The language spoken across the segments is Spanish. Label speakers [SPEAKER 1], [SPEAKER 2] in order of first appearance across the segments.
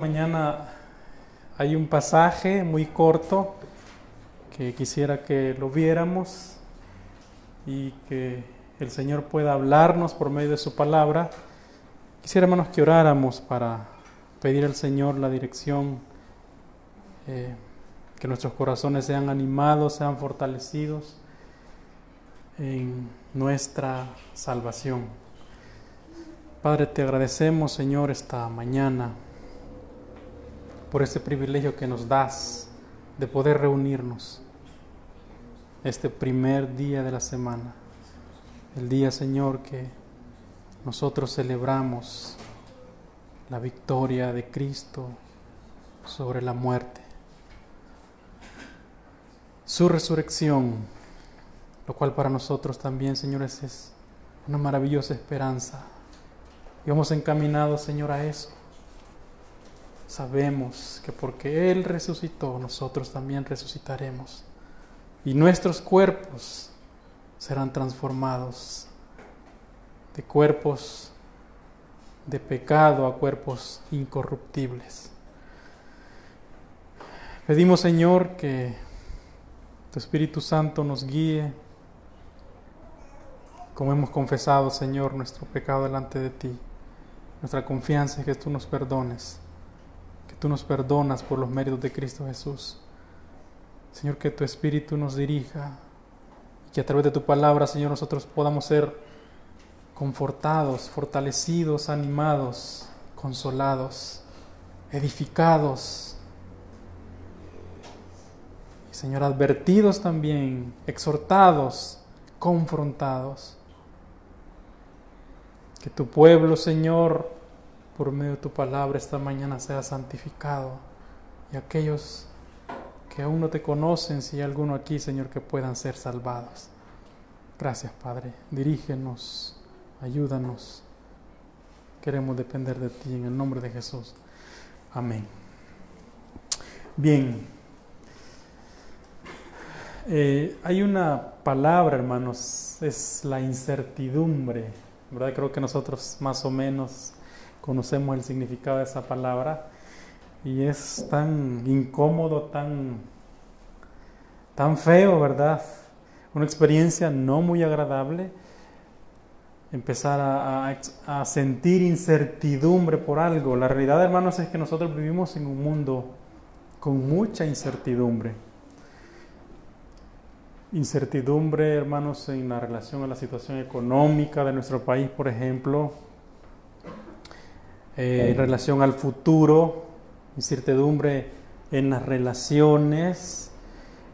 [SPEAKER 1] Mañana hay un pasaje muy corto que quisiera que lo viéramos y que el Señor pueda hablarnos por medio de su palabra. Quisiera, hermanos, que oráramos para pedir al Señor la dirección, eh, que nuestros corazones sean animados, sean fortalecidos en nuestra salvación. Padre, te agradecemos, Señor, esta mañana por este privilegio que nos das de poder reunirnos este primer día de la semana, el día, Señor, que nosotros celebramos la victoria de Cristo sobre la muerte, su resurrección, lo cual para nosotros también, señores, es una maravillosa esperanza. Y vamos encaminados, Señor, a eso sabemos que porque Él resucitó, nosotros también resucitaremos. Y nuestros cuerpos serán transformados de cuerpos de pecado a cuerpos incorruptibles. Pedimos, Señor, que tu Espíritu Santo nos guíe, como hemos confesado, Señor, nuestro pecado delante de ti. Nuestra confianza es que tú nos perdones tú nos perdonas por los méritos de Cristo Jesús. Señor, que tu Espíritu nos dirija y que a través de tu palabra, Señor, nosotros podamos ser confortados, fortalecidos, animados, consolados, edificados. Y, Señor, advertidos también, exhortados, confrontados. Que tu pueblo, Señor, por medio de tu palabra esta mañana sea santificado. Y aquellos que aún no te conocen, si hay alguno aquí, Señor, que puedan ser salvados. Gracias, Padre. Dirígenos, ayúdanos. Queremos depender de ti en el nombre de Jesús. Amén. Bien. Eh, hay una palabra, hermanos, es la incertidumbre. ¿Verdad? Creo que nosotros más o menos conocemos el significado de esa palabra y es tan incómodo, tan, tan feo, ¿verdad? Una experiencia no muy agradable, empezar a, sentir incertidumbre por algo. La realidad, hermanos, es que nosotros vivimos en un mundo con mucha incertidumbre. Incertidumbre, hermanos, en la relación a la situación económica de nuestro país, por ejemplo, eh, en relación al futuro, incertidumbre en las relaciones,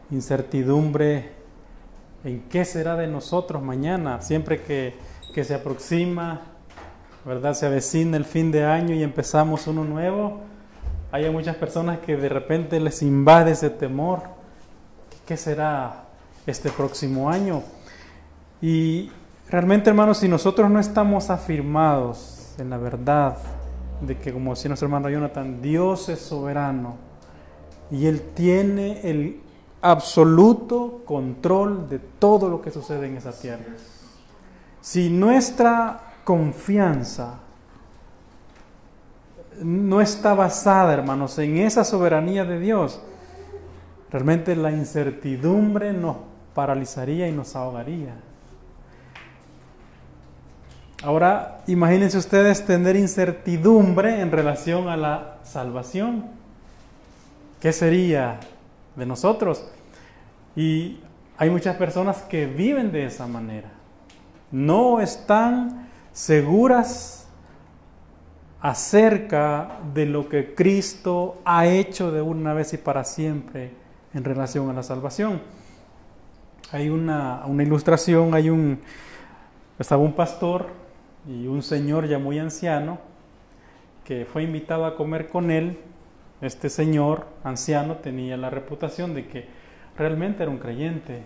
[SPEAKER 1] incertidumbre en qué será de nosotros mañana, siempre que, que se aproxima, ¿verdad? Se avecina el fin de año y empezamos uno nuevo. Hay muchas personas que de repente les invade ese temor. ¿Qué será este próximo año? Y realmente, hermanos, si nosotros no estamos afirmados en la verdad, de que como decía nuestro hermano Jonathan, Dios es soberano y Él tiene el absoluto control de todo lo que sucede en esa tierra. Si nuestra confianza no está basada, hermanos, en esa soberanía de Dios, realmente la incertidumbre nos paralizaría y nos ahogaría. Ahora, imagínense ustedes tener incertidumbre en relación a la salvación. ¿Qué sería de nosotros? Y hay muchas personas que viven de esa manera. No están seguras acerca de lo que Cristo ha hecho de una vez y para siempre en relación a la salvación. Hay una, una ilustración, hay un, estaba un pastor y un señor ya muy anciano que fue invitado a comer con él. Este señor anciano tenía la reputación de que realmente era un creyente,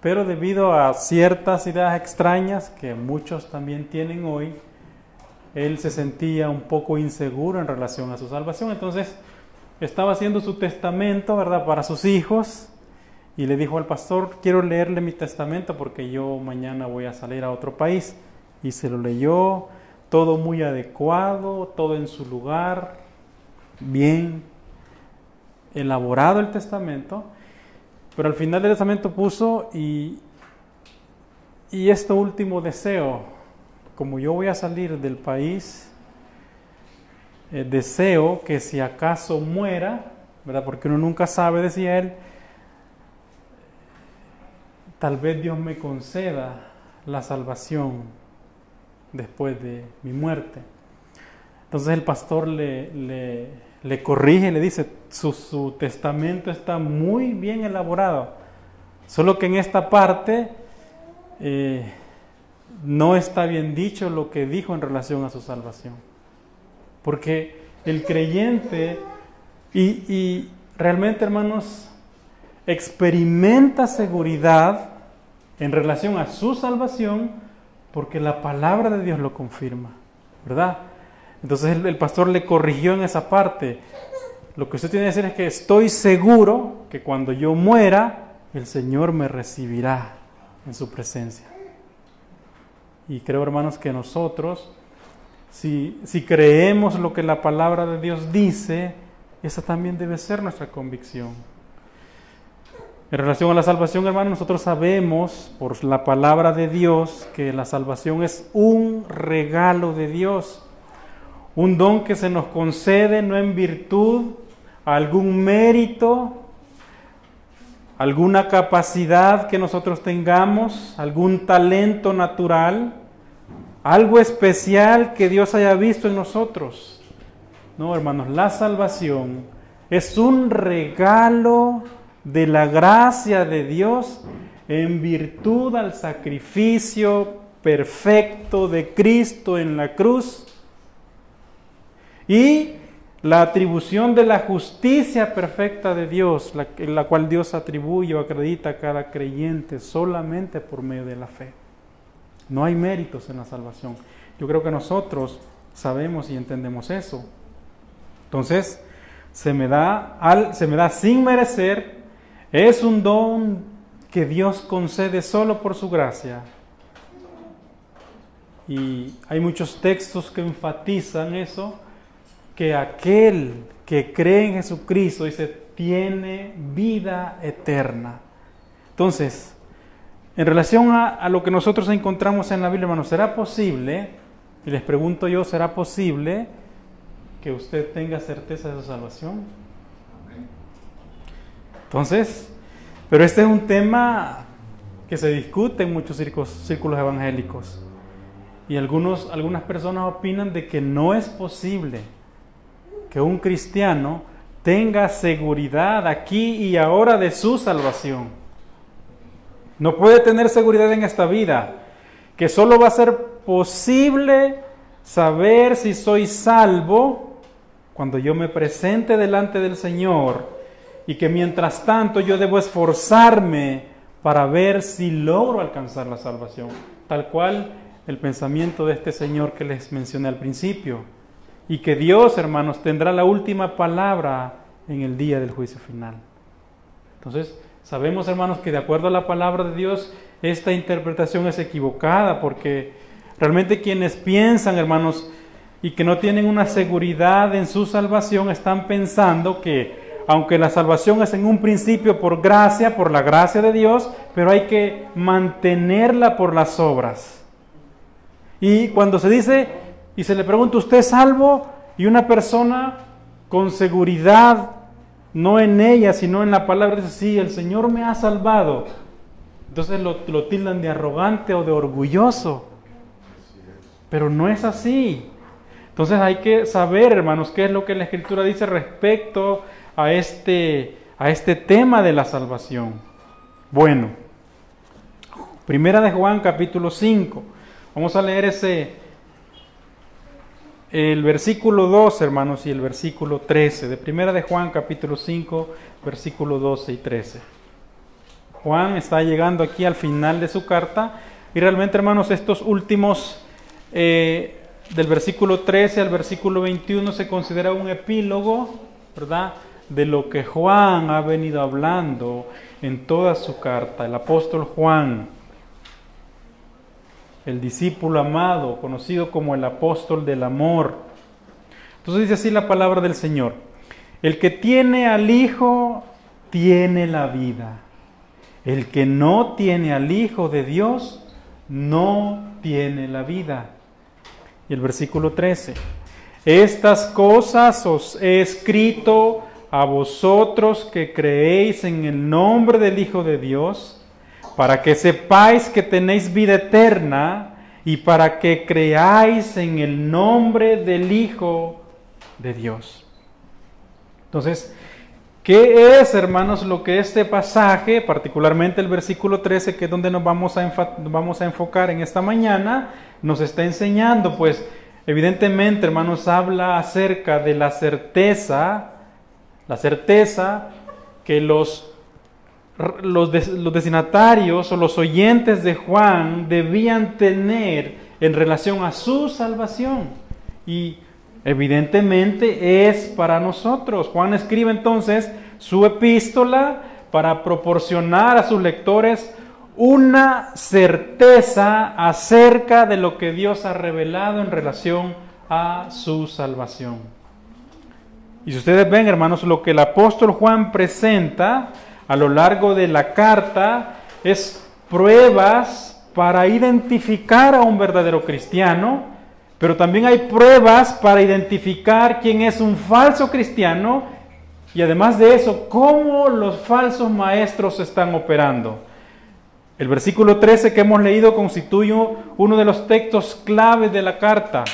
[SPEAKER 1] pero debido a ciertas ideas extrañas que muchos también tienen hoy, él se sentía un poco inseguro en relación a su salvación. Entonces estaba haciendo su testamento, ¿verdad?, para sus hijos y le dijo al pastor, quiero leerle mi testamento porque yo mañana voy a salir a otro país y se lo leyó, todo muy adecuado, todo en su lugar. bien elaborado el testamento, pero al final del testamento puso y, y este último deseo, como yo voy a salir del país, eh, deseo que si acaso muera, ¿verdad? Porque uno nunca sabe, decía él, tal vez Dios me conceda la salvación después de mi muerte. Entonces el pastor le, le, le corrige, le dice, su, testamento está muy bien elaborado, solo que en esta parte eh, no está bien dicho lo que dijo en relación a su salvación. Porque el creyente, y realmente hermanos, experimenta seguridad en relación a su salvación porque la palabra de Dios lo confirma, ¿verdad? Entonces el, pastor le corrigió en esa parte. Lo que usted tiene que decir es que estoy seguro que cuando yo muera, el Señor me recibirá en su presencia. Y creo, hermanos, que nosotros, si, si creemos lo que la palabra de Dios dice, esa también debe ser nuestra convicción. En relación a la salvación, hermanos, nosotros sabemos por la palabra de Dios que la salvación es un regalo de Dios, un don que se nos concede no en virtud algún mérito, alguna capacidad que nosotros tengamos, algún talento natural, algo especial que Dios haya visto en nosotros. No, hermanos, la salvación es un regalo de la gracia de Dios en virtud al sacrificio perfecto de Cristo en la cruz y la atribución de la justicia perfecta de Dios, la, la, cual Dios atribuye o acredita a cada creyente solamente por medio de la fe. No hay méritos en la salvación. Yo creo que nosotros sabemos y entendemos eso. Entonces, se me da, al, se me da sin merecer es un don que Dios concede solo por su gracia. Y hay muchos textos que enfatizan eso, que aquel que cree en Jesucristo, dice, tiene vida eterna. Entonces, en relación a, lo que nosotros encontramos en la Biblia, hermanos, ¿será posible? Y les pregunto yo, ¿será posible que usted tenga certeza de su salvación? Entonces, pero este es un tema que se discute en muchos círculos, evangélicos. Y algunos, algunas personas opinan de que no es posible que un cristiano tenga seguridad aquí y ahora de su salvación. No puede tener seguridad en esta vida, que solo va a ser posible saber si soy salvo cuando yo me presente delante del Señor y que mientras tanto yo debo esforzarme para ver si logro alcanzar la salvación, tal cual el pensamiento de este Señor que les mencioné al principio, y que Dios, hermanos, tendrá la última palabra en el día del juicio final. Entonces, sabemos, hermanos, que de acuerdo a la palabra de Dios, esta interpretación es equivocada, porque realmente quienes piensan, hermanos, y que no tienen una seguridad en su salvación, están pensando que aunque la salvación es en un principio por gracia, por la gracia de Dios, pero hay que mantenerla por las obras. Y cuando se dice y se le pregunta, ¿usted es salvo? Y una persona con seguridad, no en ella, sino en la palabra, dice, sí, el Señor me ha salvado. Entonces lo, lo tildan de arrogante o de orgulloso. Pero no es así. Entonces hay que saber, hermanos, qué es lo que la Escritura dice respecto a este, a este tema de la salvación? Bueno, primera de Juan capítulo 5. Vamos a leer ese, el versículo 2, hermanos, y el versículo 13, de primera de Juan capítulo 5, versículo 12 y 13. Juan está llegando aquí al final de su carta y realmente, hermanos, estos últimos, eh, del versículo 13 al versículo 21 se considera un epílogo, ¿verdad? De lo que Juan ha venido hablando en toda su carta. El apóstol Juan, el discípulo amado, conocido como el apóstol del amor. Entonces dice así la palabra del Señor. El que tiene al Hijo tiene la vida. El que no tiene al Hijo de Dios no tiene la vida. Y el versículo 13. Estas cosas os he escrito a vosotros que creéis en el nombre del Hijo de Dios, para que sepáis que tenéis vida eterna y para que creáis en el nombre del Hijo de Dios. Entonces, ¿qué es, hermanos, lo que este pasaje, particularmente el versículo 13, que es donde nos vamos a, vamos a enfocar en esta mañana, nos está enseñando? Pues, evidentemente, hermanos, habla acerca de la certeza, la certeza que los, los, los destinatarios o los oyentes de Juan debían tener en relación a su salvación. Y Evidentemente es para nosotros. Juan escribe entonces su epístola para proporcionar a sus lectores una certeza acerca de lo que Dios ha revelado en relación a su salvación. Y si ustedes ven, hermanos, lo que el apóstol Juan presenta a lo largo de la carta es pruebas para identificar a un verdadero cristiano, pero también hay pruebas para identificar quién es un falso cristiano y además de eso, cómo los falsos maestros están operando. El versículo 13 que hemos leído constituye uno de los textos claves de la carta,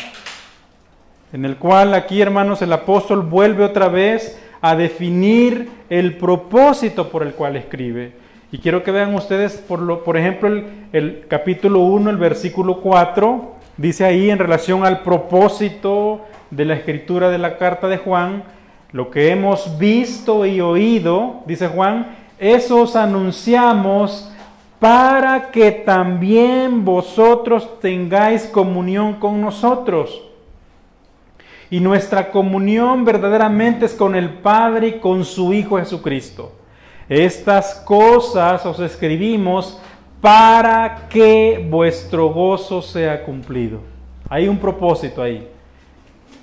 [SPEAKER 1] en el cual aquí, hermanos, el apóstol vuelve otra vez a definir el propósito por el cual escribe. Y quiero que vean ustedes, por, lo, por ejemplo, el, el capítulo 1, el versículo 4, Dice ahí en relación al propósito de la escritura de la carta de Juan, lo que hemos visto y oído, dice Juan, eso os anunciamos para que también vosotros tengáis comunión con nosotros. Y nuestra comunión verdaderamente es con el Padre y con su Hijo Jesucristo. Estas cosas os escribimos para que vuestro gozo sea cumplido. Hay un propósito ahí.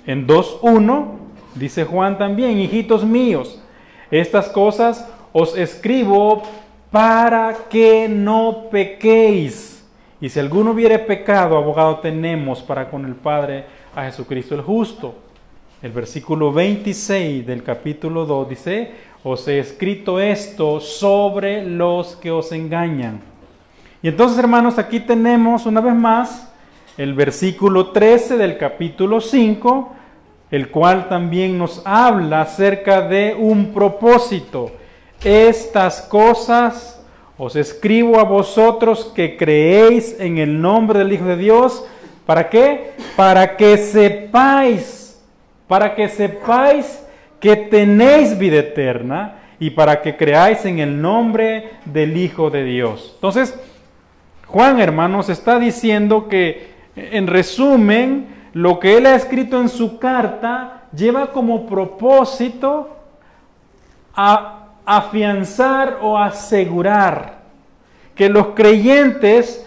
[SPEAKER 1] En 2.1 dice Juan también, hijitos míos, estas cosas os escribo para que no pequéis. Y si alguno hubiere pecado, abogado tenemos para con el Padre a Jesucristo el justo. El versículo 26 del capítulo 2 dice, os he escrito esto sobre los que os engañan y entonces, hermanos, aquí tenemos una vez más el versículo 13 del capítulo 5, el cual también nos habla acerca de un propósito. Estas cosas os escribo a vosotros que creéis en el nombre del Hijo de Dios. ¿Para qué? Para que sepáis, para que sepáis que tenéis vida eterna y para que creáis en el nombre del Hijo de Dios. Entonces, Juan, hermanos, está diciendo que, en resumen, lo que él ha escrito en su carta lleva como propósito a afianzar o asegurar que los creyentes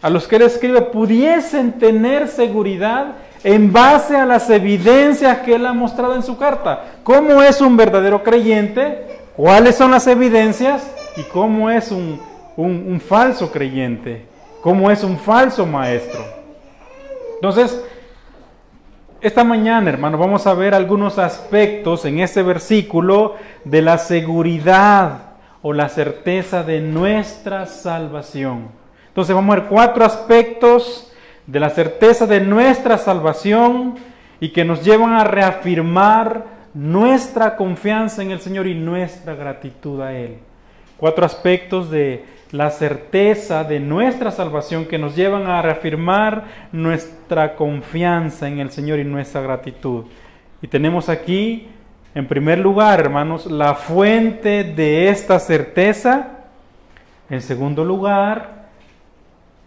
[SPEAKER 1] a los que él escribe pudiesen tener seguridad en base a las evidencias que él ha mostrado en su carta. ¿Cómo es un verdadero creyente? ¿Cuáles son las evidencias? ¿Y cómo es un un, falso creyente, como es un falso maestro. Entonces, esta mañana, hermano, vamos a ver algunos aspectos en este versículo de la seguridad o la certeza de nuestra salvación. Entonces vamos a ver cuatro aspectos de la certeza de nuestra salvación y que nos llevan a reafirmar nuestra confianza en el Señor y nuestra gratitud a Él. Cuatro aspectos de la certeza de nuestra salvación que nos llevan a reafirmar nuestra confianza en el Señor y nuestra gratitud. Y tenemos aquí, en primer lugar, hermanos, la fuente de esta certeza. En segundo lugar,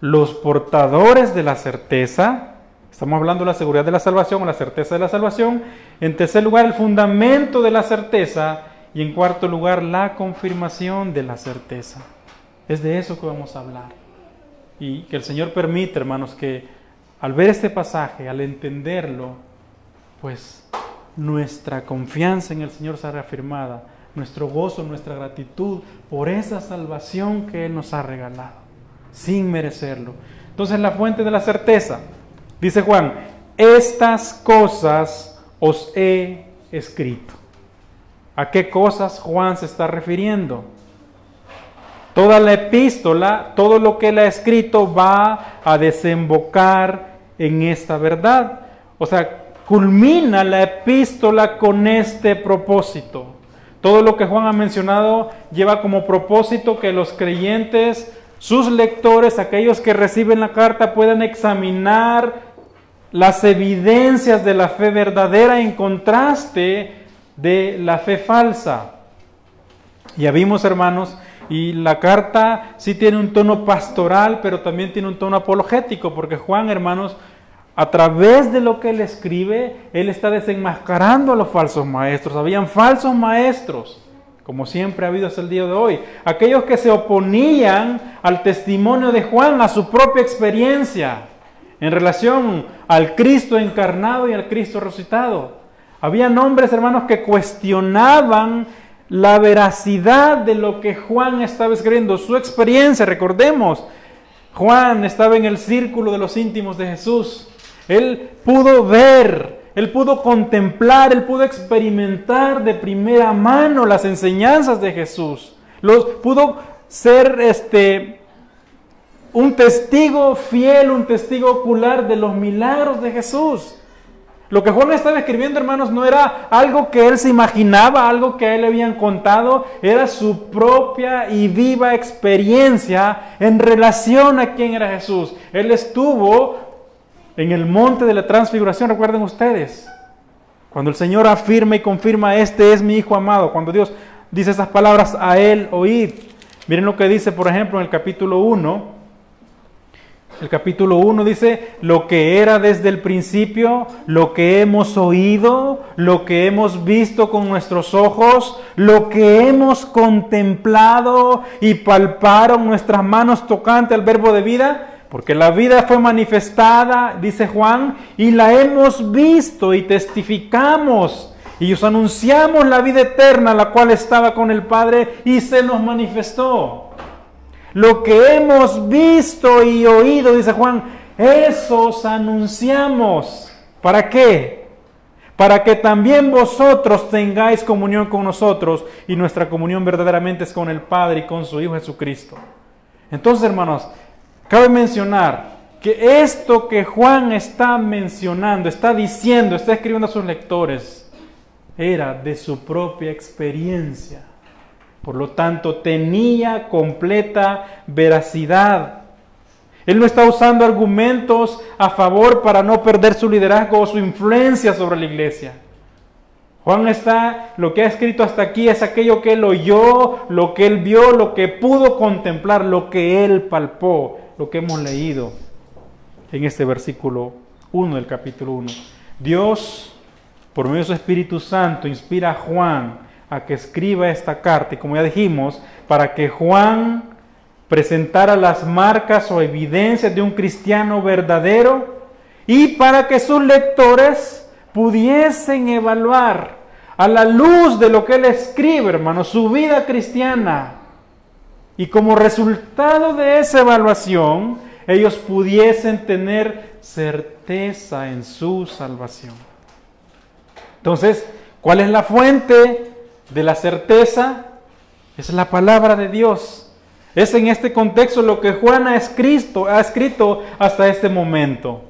[SPEAKER 1] los portadores de la certeza. Estamos hablando de la seguridad de la salvación o la certeza de la salvación. En tercer lugar, el fundamento de la certeza. Y en cuarto lugar, la confirmación de la certeza. Es de eso que vamos a hablar. Y que el Señor permite, hermanos, que al ver este pasaje, al entenderlo, pues nuestra confianza en el Señor sea reafirmada, nuestro gozo, nuestra gratitud por esa salvación que Él nos ha regalado, sin merecerlo. Entonces la fuente de la certeza, dice Juan, estas cosas os he escrito. ¿A qué cosas Juan se está refiriendo? Toda la epístola, todo lo que él ha escrito va a desembocar en esta verdad. O sea, culmina la epístola con este propósito. Todo lo que Juan ha mencionado lleva como propósito que los creyentes, sus lectores, aquellos que reciben la carta, puedan examinar las evidencias de la fe verdadera en contraste de la fe falsa. Ya vimos, hermanos, y la carta sí tiene un tono pastoral, pero también tiene un tono apologético, porque Juan, hermanos, a través de lo que él escribe, él está desenmascarando a los falsos maestros. Habían falsos maestros, como siempre ha habido hasta el día de hoy. Aquellos que se oponían al testimonio de Juan, a su propia experiencia en relación al Cristo encarnado y al Cristo resucitado. Había hombres, hermanos, que cuestionaban la veracidad de lo que Juan estaba escribiendo, su experiencia, recordemos, Juan estaba en el círculo de los íntimos de Jesús. Él pudo ver, él pudo contemplar, él pudo experimentar de primera mano las enseñanzas de Jesús. Pudo ser este un testigo fiel, un testigo ocular de los milagros de Jesús. Lo que Juan estaba escribiendo, hermanos, no era algo que él se imaginaba, algo que a él le habían contado, era su propia y viva experiencia en relación a quién era Jesús. Él estuvo en el monte de la transfiguración, recuerden ustedes, cuando el Señor afirma y confirma, este es mi Hijo amado, cuando Dios dice esas palabras a él, oíd. Miren lo que dice, por ejemplo, en el capítulo 1, el capítulo 1 dice, lo que era desde el principio, lo que hemos oído, lo que hemos visto con nuestros ojos, lo que hemos contemplado y palparon nuestras manos tocante al verbo de vida, porque la vida fue manifestada, dice Juan, y la hemos visto y testificamos y os anunciamos la vida eterna, la cual estaba con el Padre y se nos manifestó. Lo que hemos visto y oído, dice Juan, esos anunciamos. ¿Para qué? Para que también vosotros tengáis comunión con nosotros y nuestra comunión verdaderamente es con el Padre y con su Hijo Jesucristo. Entonces, hermanos, cabe mencionar que esto que Juan está mencionando, está diciendo, está escribiendo a sus lectores, era de su propia experiencia. Por lo tanto, tenía completa veracidad. Él no está usando argumentos a favor para no perder su liderazgo o su influencia sobre la iglesia. Juan está, lo que ha escrito hasta aquí es aquello que él oyó, lo que él vio, lo que pudo contemplar, lo que él palpó, lo que hemos leído en este versículo 1 del capítulo 1. Dios, por medio de su Espíritu Santo, inspira a Juan a que escriba esta carta, y como ya dijimos, para que Juan presentara las marcas o evidencias de un cristiano verdadero y para que sus lectores pudiesen evaluar a la luz de lo que él escribe, hermano, su vida cristiana. Y como resultado de esa evaluación, ellos pudiesen tener certeza en su salvación. Entonces, ¿cuál es la fuente de la certeza es la palabra de Dios. Es en este contexto lo que Juan ha escrito, ha escrito hasta este momento.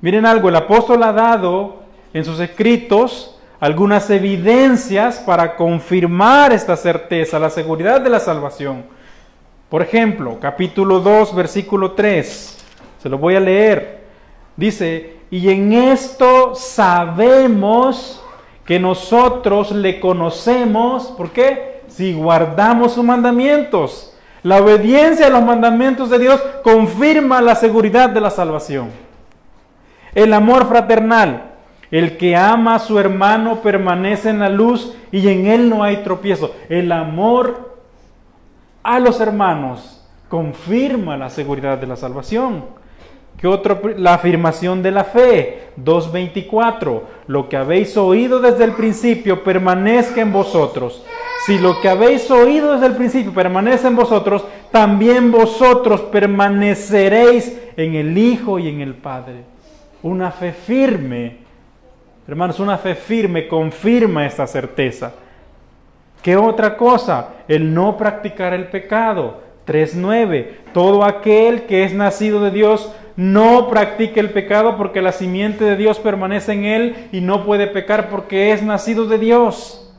[SPEAKER 1] Miren algo, el apóstol ha dado en sus escritos algunas evidencias para confirmar esta certeza, la seguridad de la salvación. Por ejemplo, capítulo 2, versículo 3. Se lo voy a leer. Dice, y en esto sabemos que nosotros le conocemos, ¿por qué? Si guardamos sus mandamientos. La obediencia a los mandamientos de Dios confirma la seguridad de la salvación. El amor fraternal. El que ama a su hermano permanece en la luz y en él no hay tropiezo. El amor a los hermanos confirma la seguridad de la salvación.
[SPEAKER 2] ¿Qué otro? La afirmación de la fe, 2.24. Lo que habéis oído desde el principio permanezca en vosotros. Si lo que habéis oído desde el principio permanece en vosotros, también vosotros permaneceréis en el Hijo y en el Padre. Una fe firme, hermanos, una fe firme confirma esta certeza. ¿Qué otra cosa? El no practicar el pecado. 3.9. Todo aquel que es nacido de Dios no practique el pecado porque la simiente de Dios permanece en él y no puede pecar porque es nacido de Dios.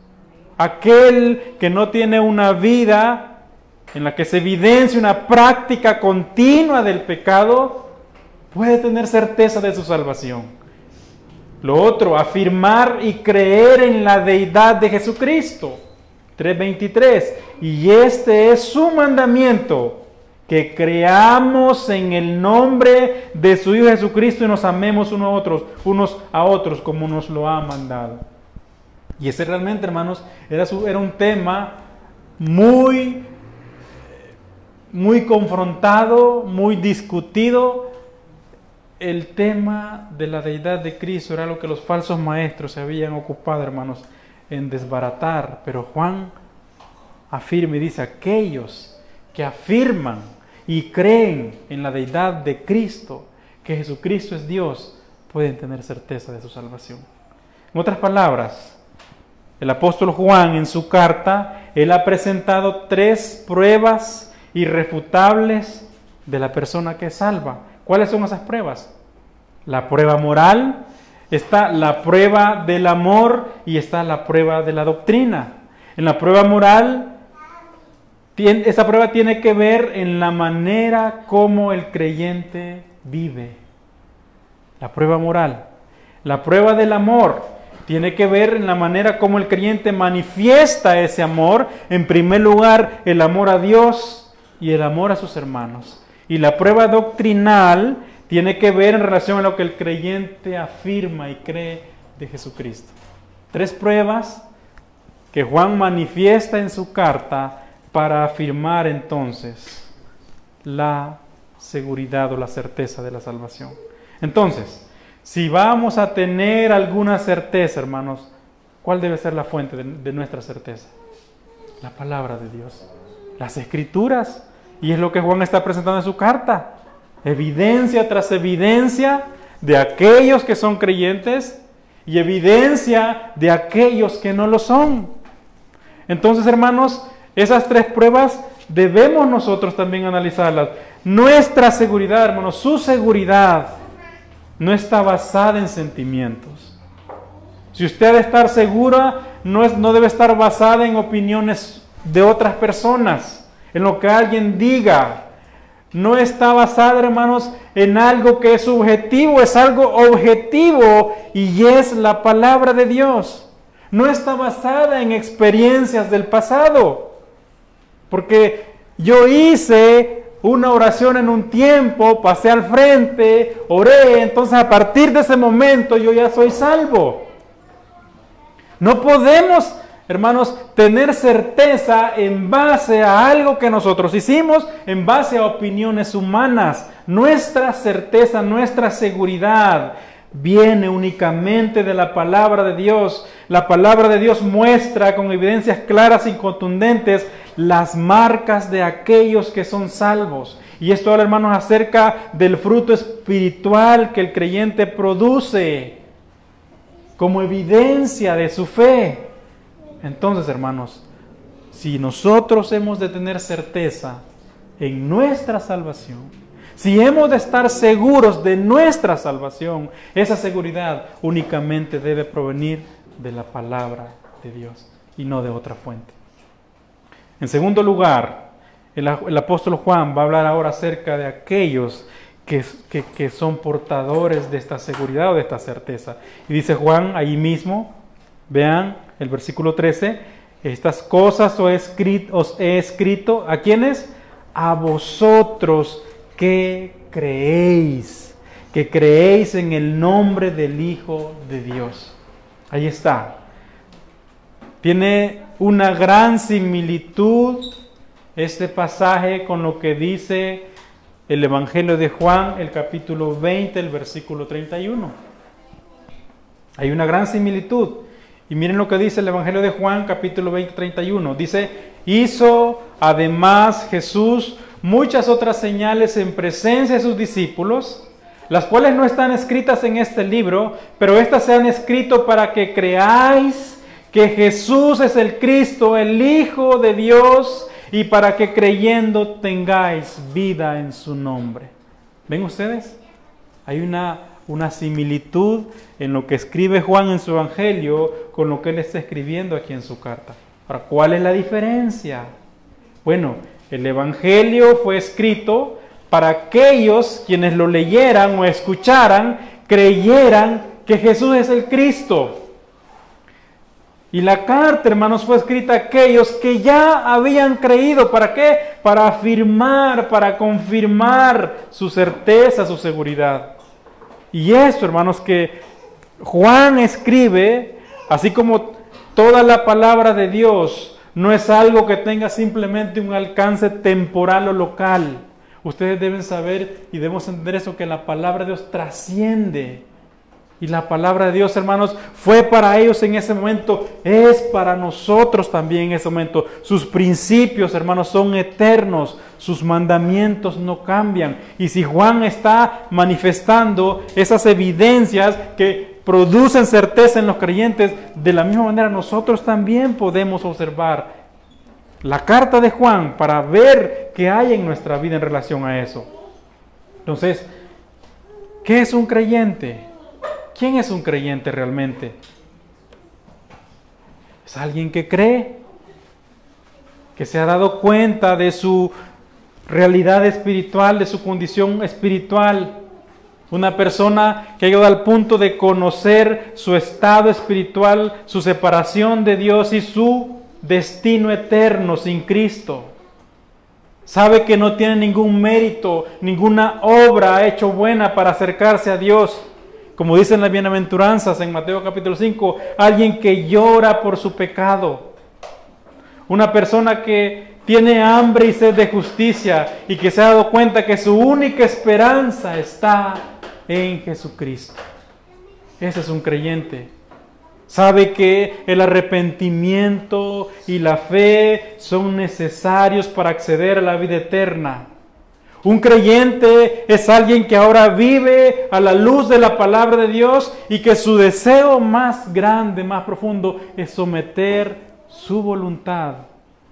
[SPEAKER 2] Aquel que no tiene una vida en la que se evidencia una práctica continua del pecado, puede tener certeza de su salvación. Lo otro, afirmar y creer en la deidad de Jesucristo. 3.23. Y este es su mandamiento que creamos en el nombre de su Hijo Jesucristo y nos amemos unos a otros, como nos lo ha mandado. Y ese realmente, hermanos, era, era un tema muy, muy confrontado, muy discutido. El tema de la deidad de Cristo era lo que los falsos maestros se habían ocupado, hermanos, en desbaratar. Pero Juan afirma y dice, aquellos que afirman y creen en la deidad de Cristo, que Jesucristo es Dios, pueden tener certeza de su salvación. En otras palabras, el apóstol Juan en su carta, él ha presentado tres pruebas irrefutables de la persona que salva. ¿Cuáles son esas pruebas? La prueba moral, está la prueba del amor y está la prueba de la doctrina. En la prueba moral, esa prueba tiene que ver en la manera como el creyente vive. La prueba moral. La prueba del amor tiene que ver en la manera como el creyente manifiesta ese amor. En primer lugar, el amor a Dios y el amor a sus hermanos. Y la prueba doctrinal tiene que ver en relación a lo que el creyente afirma y cree de Jesucristo. Tres pruebas que Juan manifiesta en su carta para afirmar entonces la seguridad o la certeza de la salvación. Entonces, si vamos a tener alguna certeza, hermanos, ¿cuál debe ser la fuente de, nuestra certeza? La palabra de Dios, las escrituras, y es lo que Juan está presentando en su carta. Evidencia tras evidencia de aquellos que son creyentes y evidencia de aquellos que no lo son. Entonces, hermanos, esas tres pruebas debemos nosotros también analizarlas. Nuestra seguridad, hermanos, su seguridad no está basada en sentimientos. Si usted debe estar segura, no, es, no debe estar basada en opiniones de otras personas, en lo que alguien diga. No está basada, hermanos, en algo que es subjetivo, es algo objetivo y es la palabra de Dios. No está basada en experiencias del pasado. Porque yo hice una oración en un tiempo, pasé al frente, oré, entonces a partir de ese momento yo ya soy salvo. No podemos, hermanos, tener certeza en base a algo que nosotros hicimos, en base a opiniones humanas. Nuestra certeza, nuestra seguridad viene únicamente de la palabra de Dios. La palabra de Dios muestra con evidencias claras y contundentes las marcas de aquellos que son salvos. Y esto habla, hermanos, acerca del fruto espiritual que el creyente produce como evidencia de su fe. Entonces, hermanos, si nosotros hemos de tener certeza en nuestra salvación, si hemos de estar seguros de nuestra salvación, esa seguridad únicamente debe provenir de la palabra de Dios y no de otra fuente. En segundo lugar, el, apóstol Juan va a hablar ahora acerca de aquellos que, que, son portadores de esta seguridad o de esta certeza. Y dice Juan ahí mismo, vean el versículo 13, estas cosas os he escrito, ¿a quiénes? A vosotros que creéis, que creéis en el nombre del Hijo de Dios. Ahí está. Tiene una gran similitud este pasaje con lo que dice el Evangelio de Juan, el capítulo 20, el versículo 31. Hay una gran similitud. Y miren lo que dice el Evangelio de Juan, capítulo 20, 31. Dice, hizo además Jesús muchas otras señales en presencia de sus discípulos, las cuales no están escritas en este libro, pero estas se han escrito para que creáis que Jesús es el Cristo, el Hijo de Dios, y para que creyendo tengáis vida en su nombre. ¿Ven ustedes? Hay una, una similitud en lo que escribe Juan en su Evangelio con lo que él está escribiendo aquí en su carta. Ahora, ¿cuál es la diferencia? Bueno, el Evangelio fue escrito para aquellos quienes lo leyeran o escucharan, creyeran que Jesús es el Cristo. Y la carta, hermanos, fue escrita a aquellos que ya habían creído. ¿Para qué? Para afirmar, para confirmar su certeza, su seguridad. Y eso, hermanos, que Juan escribe, así como toda la palabra de Dios, no es algo que tenga simplemente un alcance temporal o local. Ustedes deben saber y debemos entender eso, que la palabra de Dios trasciende y la palabra de Dios, hermanos, fue para ellos en ese momento, es para nosotros también en ese momento. Sus principios, hermanos, son eternos, sus mandamientos no cambian. Y si Juan está manifestando esas evidencias que producen certeza en los creyentes, de la misma manera nosotros también podemos observar la carta de Juan para ver qué hay en nuestra vida en relación a eso. Entonces, ¿qué es un creyente? ¿Quién es un creyente realmente? Es alguien que cree, que se ha dado cuenta de su realidad espiritual, de su condición espiritual. Una persona que ha llegado al punto de conocer su estado espiritual, su separación de Dios y su destino eterno sin Cristo. Sabe que no tiene ningún mérito, ninguna obra hecho buena para acercarse a Dios. Como dicen las bienaventuranzas en Mateo capítulo 5, alguien que llora por su pecado. Una persona que tiene hambre y sed de justicia y que se ha dado cuenta que su única esperanza está en Jesucristo. Ese es un creyente. Sabe que el arrepentimiento y la fe son necesarios para acceder a la vida eterna. Un creyente es alguien que ahora vive a la luz de la palabra de Dios y que su deseo más grande, más profundo, es someter su voluntad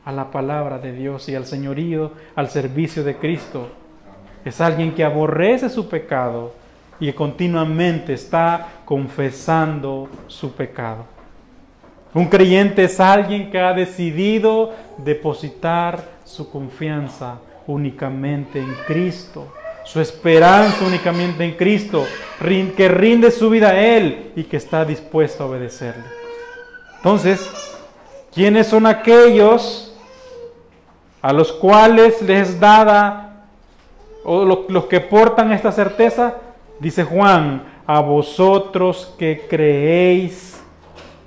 [SPEAKER 2] a la palabra de Dios y al señorío, al servicio de Cristo. Es alguien que aborrece su pecado y que continuamente está confesando su pecado. Un creyente es alguien que ha decidido depositar su confianza únicamente en Cristo, su esperanza únicamente en Cristo, que rinde su vida a Él y que está dispuesto a obedecerle. Entonces, ¿quiénes son aquellos a los cuales les dada, o los que portan esta certeza? Dice Juan, a vosotros que creéis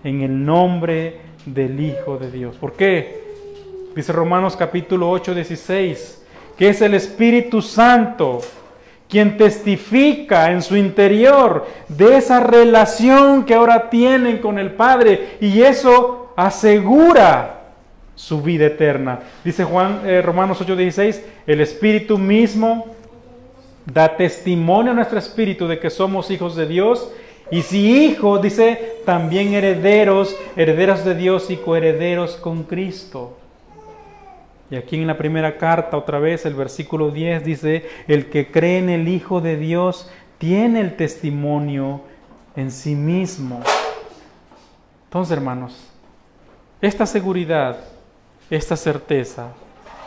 [SPEAKER 2] en el nombre del Hijo de Dios. ¿Por qué? Dice Romanos capítulo 8, 16 que es el Espíritu Santo, quien testifica en su interior de esa relación que ahora tienen con el Padre y eso asegura su vida eterna. Dice Juan eh, Romanos 8:16, el Espíritu mismo da testimonio a nuestro espíritu de que somos hijos de Dios y si hijos, dice, también herederos, herederos de Dios y coherederos con Cristo. Y aquí en la primera carta, otra vez, el versículo 10 dice, el que cree en el Hijo de Dios tiene el testimonio en sí mismo. Entonces, hermanos, esta seguridad, esta certeza,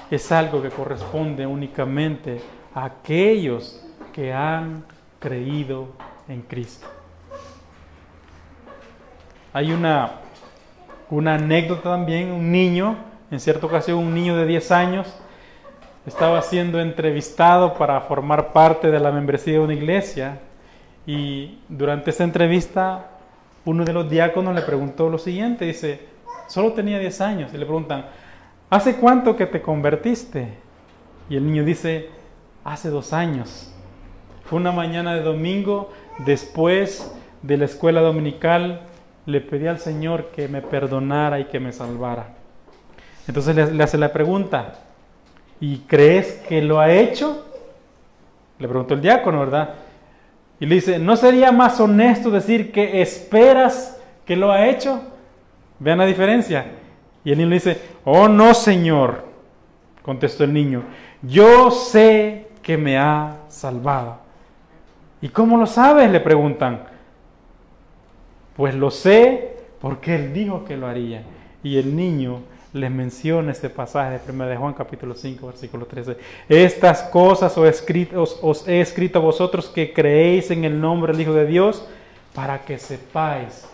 [SPEAKER 2] es algo que corresponde únicamente a aquellos que han creído en Cristo. Hay una, una anécdota también, un niño en cierta ocasión un niño de 10 años estaba siendo entrevistado para formar parte de la membresía de una iglesia y durante esa entrevista uno de los diáconos le preguntó lo siguiente, dice, solo tenía 10 años y le preguntan, ¿hace cuánto que te convertiste? Y el niño dice,
[SPEAKER 1] hace dos años. Fue una mañana de domingo, después de la escuela dominical, le pedí al Señor que me perdonara y que me salvara. Entonces le, hace la pregunta, ¿y crees que lo ha hecho? Le preguntó el diácono, ¿verdad? Y le dice, ¿no sería más honesto decir que esperas que lo ha hecho? Vean la diferencia. Y el niño le dice, oh no, Señor, contestó el niño, yo sé que me ha salvado. ¿Y cómo lo sabes? Le preguntan. Pues lo sé porque él dijo que lo haría. Y el niño les menciona este pasaje de 1 de Juan capítulo 5 versículo 13. Estas cosas os he, escrito, os he escrito a vosotros que creéis en el nombre del Hijo de Dios para que sepáis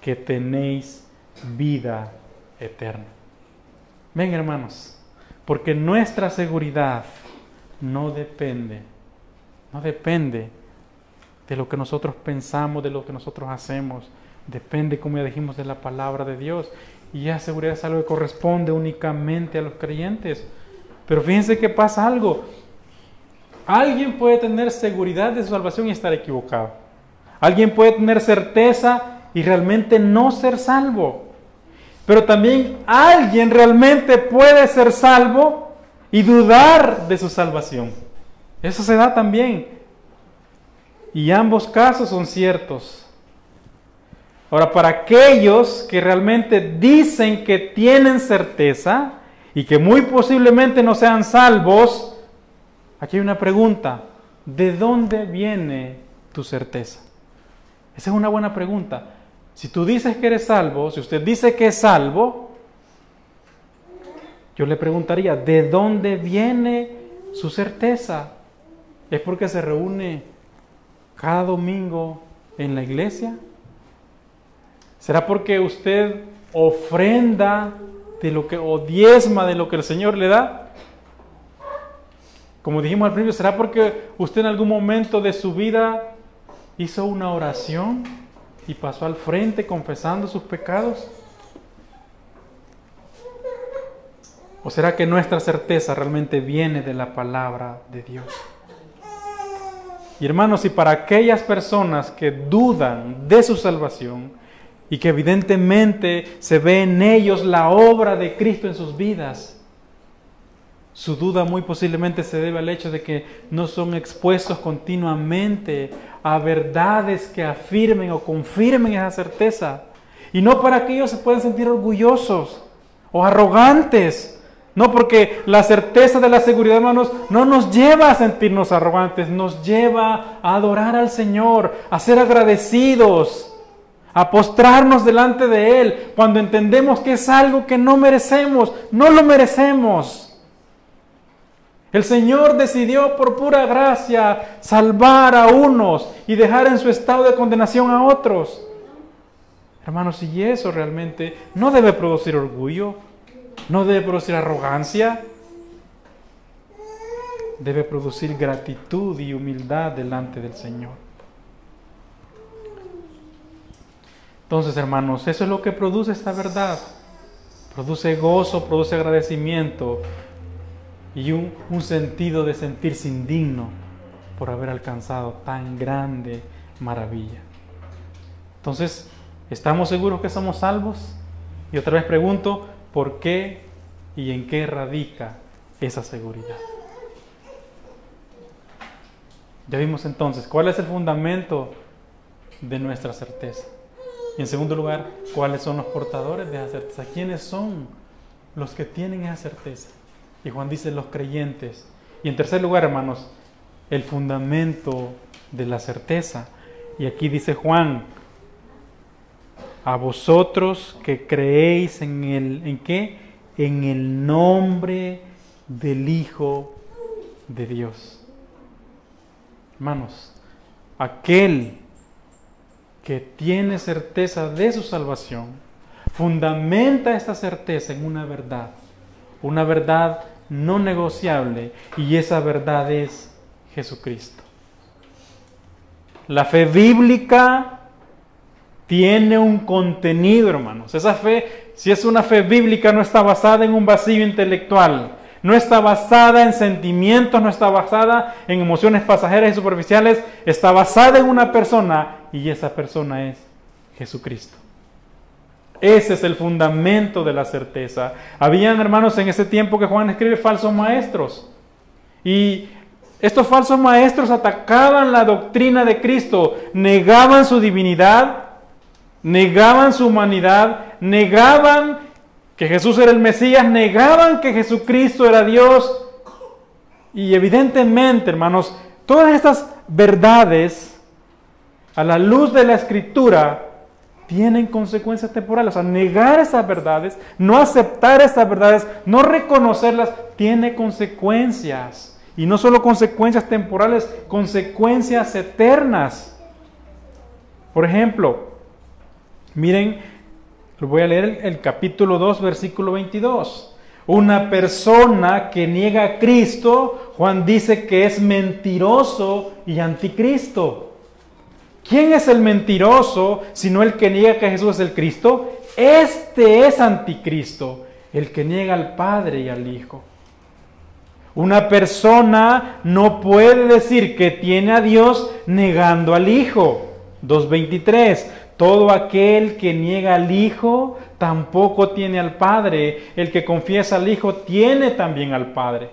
[SPEAKER 1] que tenéis vida eterna. Ven hermanos, porque nuestra seguridad no depende, no depende de lo que nosotros pensamos, de lo que nosotros hacemos, depende, como ya dijimos, de la palabra de Dios. Y esa seguridad es algo que corresponde únicamente a los creyentes. Pero fíjense que pasa algo. Alguien puede tener seguridad de su salvación y estar equivocado. Alguien puede tener certeza y realmente no ser salvo. Pero también alguien realmente puede ser salvo y dudar de su salvación. Eso se da también. Y ambos casos son ciertos. Ahora, para aquellos que realmente dicen que tienen certeza y que muy posiblemente no sean salvos, aquí hay una pregunta. ¿De dónde viene tu certeza? Esa es una buena pregunta. Si tú dices que eres salvo, si usted dice que es salvo, yo le preguntaría, ¿de dónde viene su certeza? ¿Es porque se reúne cada domingo en la iglesia? ¿Será porque usted ofrenda de lo que o diezma de lo que el Señor le da? Como dijimos al principio, ¿será porque usted en algún momento de su vida hizo una oración y pasó al frente confesando sus pecados? ¿O será que nuestra certeza realmente viene de la palabra de Dios? Y hermanos, y para aquellas personas que dudan de su salvación, y que evidentemente se ve en ellos la obra de Cristo en sus vidas. Su duda muy posiblemente se debe al hecho de que no son expuestos continuamente a verdades que afirmen o confirmen esa certeza. Y no para que ellos se puedan sentir orgullosos o arrogantes. No, porque la certeza de la seguridad, hermanos, no nos lleva a sentirnos arrogantes, nos lleva a adorar al Señor, a ser agradecidos a postrarnos delante de Él cuando entendemos que es algo que no merecemos, no lo merecemos. El Señor decidió por pura gracia salvar a unos y dejar en su estado de condenación a otros. Hermanos, y eso realmente no debe producir orgullo, no debe producir arrogancia, debe producir gratitud y humildad delante del Señor. Entonces, hermanos, eso es lo que produce esta verdad. Produce gozo, produce agradecimiento y un, sentido de sentirse indigno por haber alcanzado tan grande maravilla. Entonces, ¿estamos seguros que somos salvos? Y otra vez pregunto, ¿por qué y en qué radica esa seguridad? Ya vimos entonces, ¿cuál es el fundamento de nuestra certeza? Y en segundo lugar, ¿cuáles son los portadores de esa certeza? ¿Quiénes son los que tienen esa certeza? Y Juan dice los creyentes. Y en tercer lugar, hermanos, el fundamento de la certeza. Y aquí dice Juan, a vosotros que creéis en el en qué? En el nombre del Hijo de Dios. Hermanos, aquel que tiene certeza de su salvación, fundamenta esta certeza en una verdad, una verdad no negociable, y esa verdad es Jesucristo. La fe bíblica tiene un contenido, hermanos. Esa fe, si es una fe bíblica, no está basada en un vacío intelectual,
[SPEAKER 2] no está basada en sentimientos, no está basada en emociones pasajeras y superficiales, está basada en una persona y esa persona es Jesucristo. Ese es el fundamento de la certeza. Habían hermanos en ese tiempo que Juan escribe falsos maestros. Y estos falsos maestros atacaban la doctrina de Cristo, negaban su divinidad, negaban su humanidad, negaban que Jesús era el Mesías, negaban que Jesucristo era Dios. Y evidentemente, hermanos, todas estas verdades, a la luz de la escritura, tienen consecuencias temporales. O sea, negar esas verdades, no aceptar esas verdades, no reconocerlas, tiene consecuencias. Y no solo consecuencias temporales, consecuencias eternas. Por ejemplo, miren, voy a leer el, capítulo 2, versículo 22. Una persona que niega a Cristo, Juan dice que es mentiroso y anticristo. ¿Quién es el mentiroso sino el que niega que Jesús es el Cristo? Este es anticristo, el que niega al Padre y al Hijo. Una persona no puede decir que tiene a Dios negando al Hijo. 2.23. Todo aquel que niega al Hijo tampoco tiene al Padre. El que confiesa al Hijo tiene también al Padre.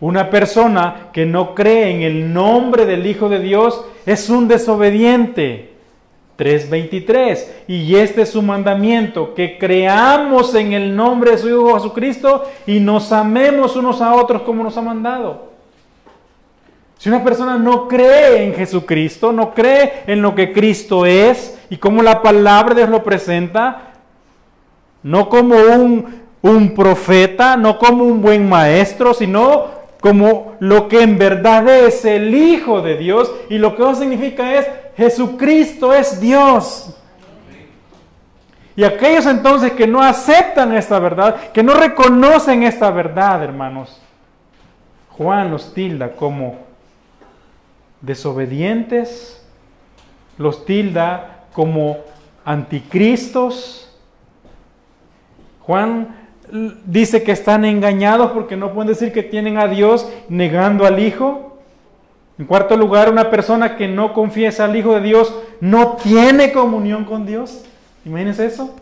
[SPEAKER 2] Una persona que no cree en el nombre del Hijo de Dios es un desobediente. 3.23. Y este es su mandamiento, que creamos en el nombre de su Hijo Jesucristo y nos amemos unos a otros como nos ha mandado. Si una persona no cree en Jesucristo, no cree en lo que Cristo es y como la palabra de Dios lo presenta, no como un, un profeta, no como un buen maestro, sino como lo que en verdad es el Hijo de Dios y lo que eso significa es Jesucristo es Dios. Y aquellos entonces que no aceptan esta verdad, que no reconocen esta verdad, hermanos, Juan los tilda como desobedientes, los tilda como anticristos. Juan dice que están engañados porque no pueden decir que tienen a Dios negando al Hijo. En cuarto lugar, una persona que no confiesa al Hijo de Dios no tiene comunión con Dios. Imagínense eso.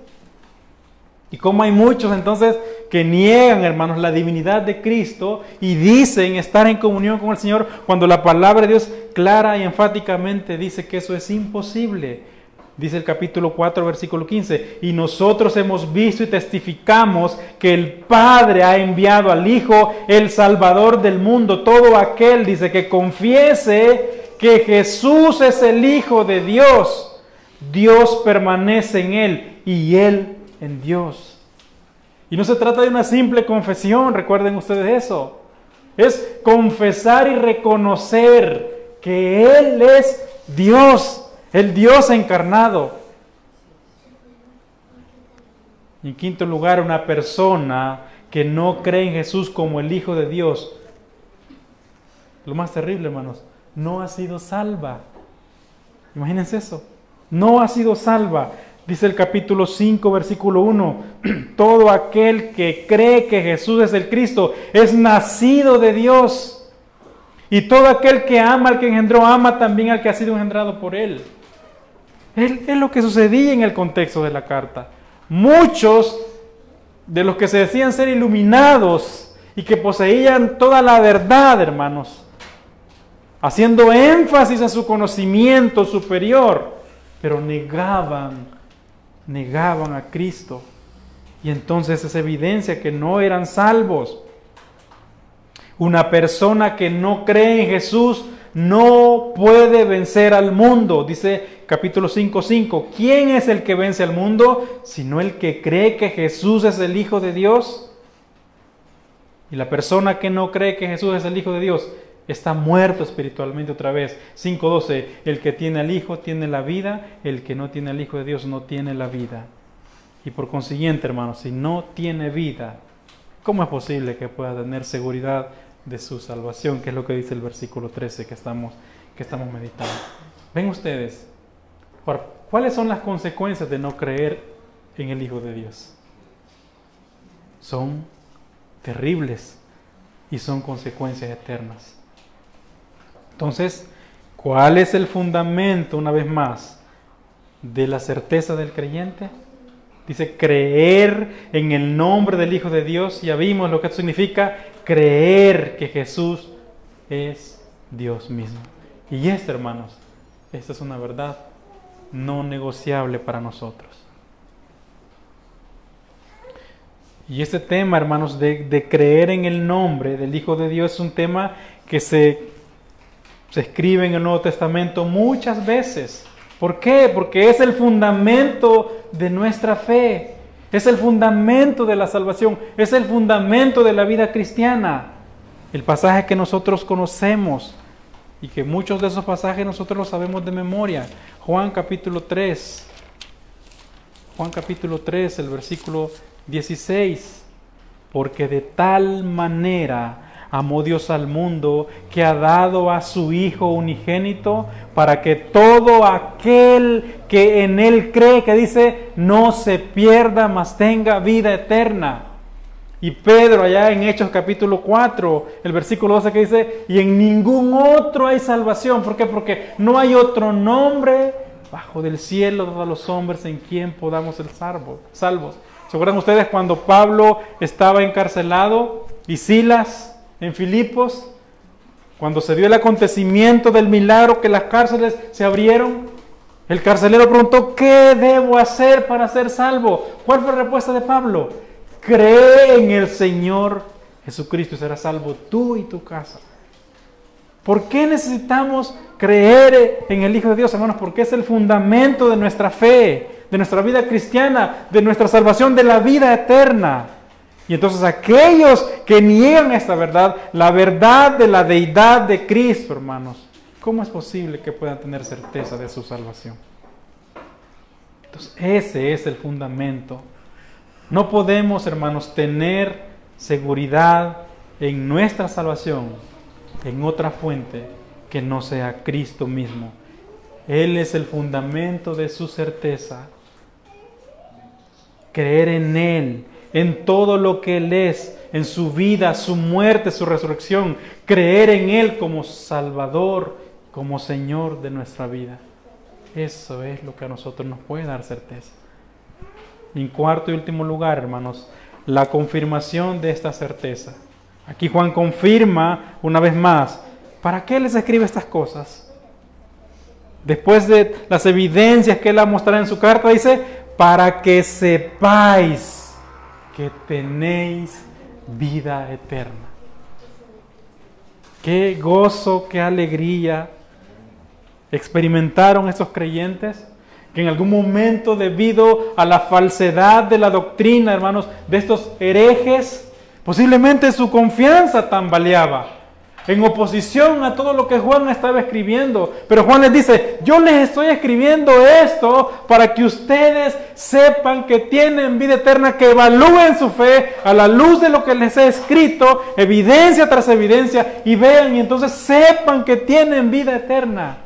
[SPEAKER 2] Y como hay muchos entonces que niegan, hermanos, la divinidad de Cristo y dicen estar en comunión con el Señor cuando la palabra de Dios clara y enfáticamente dice que eso es imposible. Dice el capítulo 4, versículo 15, y nosotros hemos visto y testificamos que el Padre ha enviado al Hijo, el Salvador del mundo, todo aquel, dice, que confiese que Jesús es el Hijo de Dios, Dios permanece en Él y Él en Dios. Y no se trata de una simple confesión, recuerden ustedes eso, es confesar y reconocer que Él es Dios el Dios encarnado. Y en quinto lugar, una persona que no cree en Jesús como el Hijo de Dios. Lo más terrible, hermanos, no ha sido salva. Imagínense eso. No ha sido salva. Dice el capítulo 5, versículo 1, todo aquel que cree que Jesús es el Cristo es nacido de Dios. Y todo aquel que ama al que engendró, ama también al que ha sido engendrado por él. Es, lo que sucedía en el contexto de la carta. Muchos de los que se decían ser iluminados y que poseían toda la verdad, hermanos, haciendo énfasis en su conocimiento superior, pero negaban, negaban a Cristo. Y entonces es evidencia que no eran salvos. Una persona que no cree en Jesús no puede vencer al mundo. Dice capítulo 5, 5. ¿Quién es el que vence al mundo? Sino el que cree que Jesús es el Hijo de Dios. Y la persona que no cree que Jesús es el Hijo de Dios está muerto espiritualmente otra vez. 5.12. El que tiene al Hijo tiene la vida, el que no tiene al Hijo de Dios no tiene la vida. Y por consiguiente, hermanos, si no tiene vida, ¿cómo es posible que pueda tener seguridad de su salvación, que es lo que dice el versículo 13 que estamos, que estamos meditando. Ven ustedes, ¿cuáles son las consecuencias de no creer en el Hijo de Dios? Son terribles y son consecuencias eternas. Entonces, ¿cuál es el fundamento, una vez más, de la certeza del creyente? Dice creer en el nombre del Hijo de Dios. Ya vimos lo que significa creer que Jesús es Dios mismo. Y esto, hermanos, esta es una verdad no negociable para nosotros. Y este tema, hermanos, de, creer en el nombre del Hijo de Dios es un tema que se, se escribe en el Nuevo Testamento muchas veces. ¿Por qué? Porque es el fundamento de nuestra fe, es el fundamento de la salvación, es el fundamento de la vida cristiana. El pasaje que nosotros conocemos y que muchos de esos pasajes nosotros los sabemos de memoria. Juan capítulo 3. Juan capítulo 3, el versículo 16. Porque de tal manera amó Dios al mundo que ha dado a su Hijo unigénito para que todo aquel que en Él cree, que dice, no se pierda, mas tenga vida eterna. Y Pedro allá en Hechos capítulo 4, el versículo 12 que dice, y en ningún otro hay salvación. ¿Por qué? Porque no hay otro nombre bajo del cielo de los hombres en quien podamos ser salvos. salvos. ¿Se acuerdan ustedes cuando Pablo estaba encarcelado y Silas en Filipos, cuando se dio el acontecimiento del milagro que las cárceles se abrieron, el carcelero preguntó, ¿qué debo hacer para ser salvo? ¿Cuál fue la respuesta de Pablo? Cree en el Señor Jesucristo y serás salvo tú y tu casa. ¿Por qué necesitamos creer en el Hijo de Dios, hermanos? Porque es el fundamento de nuestra fe, de nuestra vida cristiana, de nuestra salvación, de la vida eterna. Y entonces aquellos que niegan esta verdad, la verdad de la deidad de Cristo, hermanos, ¿cómo es posible que puedan tener certeza de su salvación? Entonces ese es el fundamento. No podemos, hermanos, tener seguridad en nuestra salvación en otra fuente que no sea Cristo mismo. Él es el fundamento de su certeza. Creer en Él en todo lo que Él es, en su vida, su muerte, su resurrección, creer en Él como Salvador, como Señor de nuestra vida. Eso es lo que a nosotros nos puede dar certeza. en cuarto y último lugar, hermanos, la confirmación de esta certeza. Aquí Juan confirma una vez más, ¿para qué les escribe estas cosas? Después de las evidencias que él ha mostrado en su carta, dice, para que sepáis que tenéis vida eterna. Qué gozo, qué alegría experimentaron estos creyentes que en algún momento debido a la falsedad de la doctrina, hermanos, de estos herejes, posiblemente su confianza tambaleaba en oposición a todo lo que Juan estaba escribiendo. Pero Juan les dice, yo les estoy escribiendo esto para que ustedes sepan que tienen vida eterna, que evalúen su fe a la luz de lo que les he escrito, evidencia tras evidencia, y vean y entonces sepan que tienen vida eterna.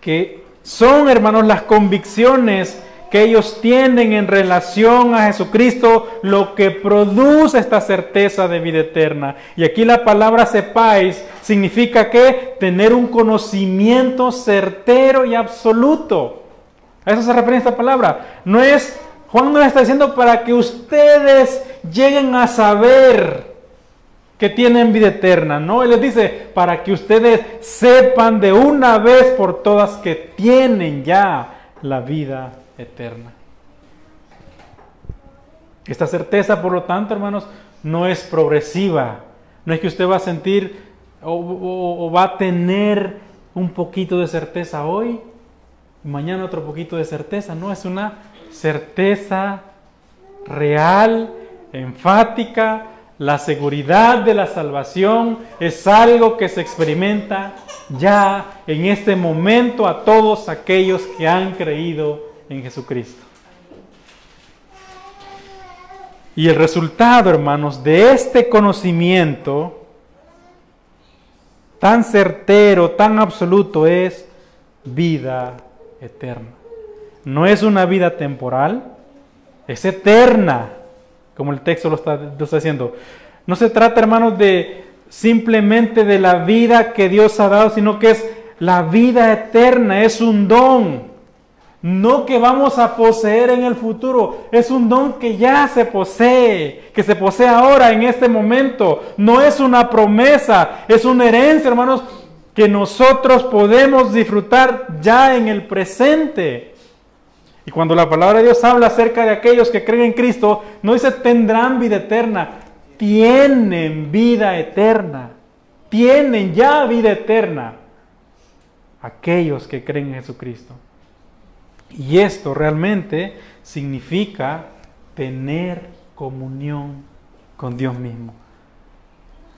[SPEAKER 2] Que son, hermanos, las convicciones que ellos tienen en relación a Jesucristo, lo que produce esta certeza de vida eterna. Y aquí la palabra sepáis significa que tener un conocimiento certero y absoluto. A eso se refiere esta palabra. No es, Juan no está diciendo para que ustedes lleguen a saber que tienen vida eterna. No, Él les dice para que ustedes sepan de una vez por todas que tienen ya la vida eterna. Esta certeza, por lo tanto, hermanos, no es progresiva. No es que usted va a sentir o, va a tener un poquito de certeza hoy y mañana otro poquito de certeza. No, es una certeza real, enfática. La seguridad de la salvación es algo que se experimenta ya en este momento a todos aquellos que han creído en Jesucristo. Y el resultado, hermanos, de este conocimiento tan certero, tan absoluto, es vida eterna. No es una vida temporal, es eterna, como el texto lo está, lo diciendo. No se trata, hermanos, de simplemente de la vida que Dios ha dado, sino que es la vida eterna, es un don. No que vamos a poseer en el futuro, es un don que ya se posee, que se posee ahora, en este momento. No es una promesa, es una herencia, hermanos, que nosotros podemos disfrutar ya en el presente. Y cuando la palabra de Dios habla acerca de aquellos que creen en Cristo, no dice tendrán vida eterna, tienen vida eterna, tienen ya vida eterna aquellos que creen en Jesucristo. Y esto realmente significa tener comunión con Dios mismo.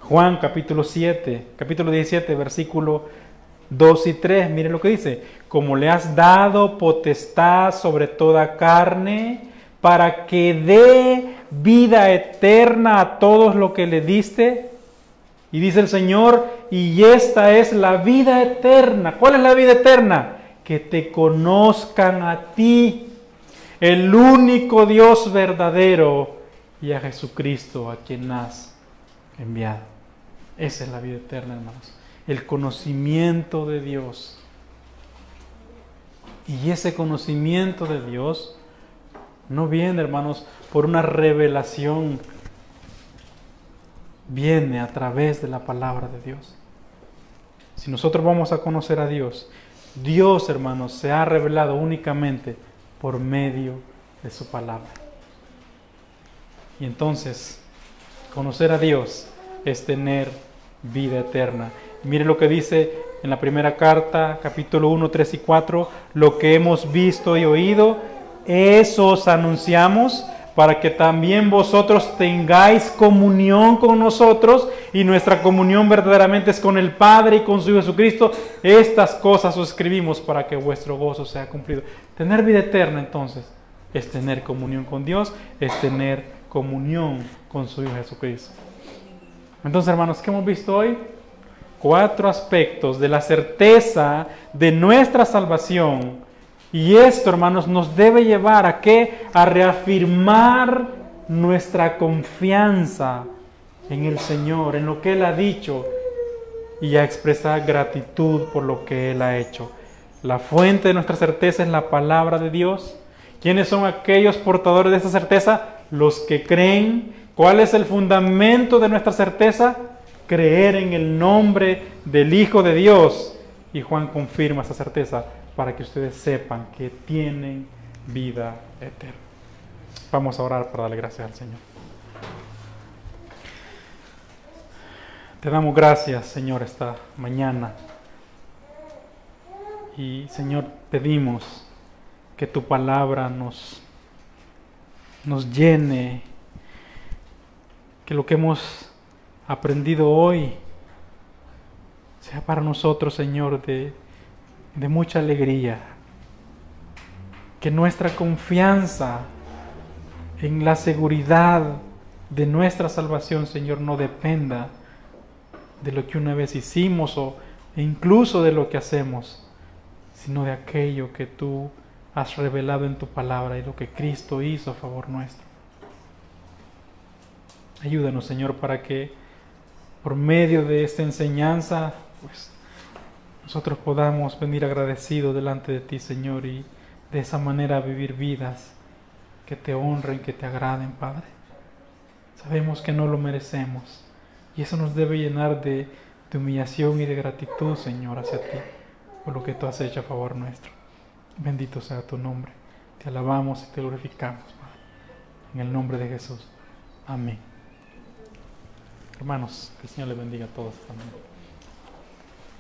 [SPEAKER 2] Juan capítulo 7, capítulo 17, versículo 2 y 3, mire lo que dice, como le has dado potestad sobre toda carne, para que dé vida eterna a todos lo que le diste. Y dice el Señor, y esta es la vida eterna. ¿Cuál es la vida eterna? Que te conozcan a ti, el único Dios verdadero, y a Jesucristo, a quien has enviado. Esa es la vida eterna, hermanos. El conocimiento de Dios. Y ese conocimiento de Dios no viene, hermanos, por una revelación. Viene a través de la palabra de Dios. Si nosotros vamos a conocer a Dios, Dios, hermanos, se ha revelado únicamente por medio de su palabra. Y entonces, conocer a Dios es tener vida eterna. Mire lo que dice en la primera carta, capítulo 1, 3 y 4, lo que hemos visto y oído, eso os anunciamos para que también vosotros tengáis comunión con nosotros y nuestra comunión verdaderamente es con el Padre y con su Jesucristo. Estas cosas os escribimos para que vuestro gozo sea cumplido. Tener vida eterna entonces es tener comunión con Dios, es tener comunión con su Hijo Jesucristo. Entonces, hermanos, ¿qué hemos visto hoy? Cuatro aspectos de la certeza de nuestra salvación. Y esto, hermanos, nos debe llevar a qué? A reafirmar nuestra confianza en el Señor, en lo que Él ha dicho y a expresar gratitud por lo que Él ha hecho. La fuente de nuestra certeza es la palabra de Dios. ¿Quiénes son aquellos portadores de esa certeza? Los que creen ¿Cuál es el fundamento de nuestra certeza? Creer en el nombre del Hijo de Dios. Y Juan confirma esa certeza para que ustedes sepan que tienen vida eterna. Vamos a orar para darle gracias al Señor. Te damos gracias, Señor, esta mañana. Y, Señor, pedimos que tu palabra nos, nos llene que lo que hemos aprendido hoy sea para nosotros, Señor, de, de mucha alegría. Que nuestra confianza en la seguridad de nuestra salvación, Señor, no dependa de lo que una vez hicimos o incluso de lo que hacemos, sino de aquello que tú has revelado en tu palabra y lo que Cristo hizo a favor nuestro. Ayúdanos, Señor, para que por medio de esta enseñanza, pues nosotros podamos venir agradecidos delante de ti, Señor, y de esa manera vivir vidas que te honren, que te agraden, Padre. Sabemos que no lo merecemos y eso nos debe llenar de, humillación y de gratitud, Señor, hacia ti, por lo que tú has hecho a favor nuestro. Bendito sea tu nombre. Te alabamos y te glorificamos, Padre. En el nombre de Jesús. Amén. Hermanos, que el Señor les bendiga a todos también.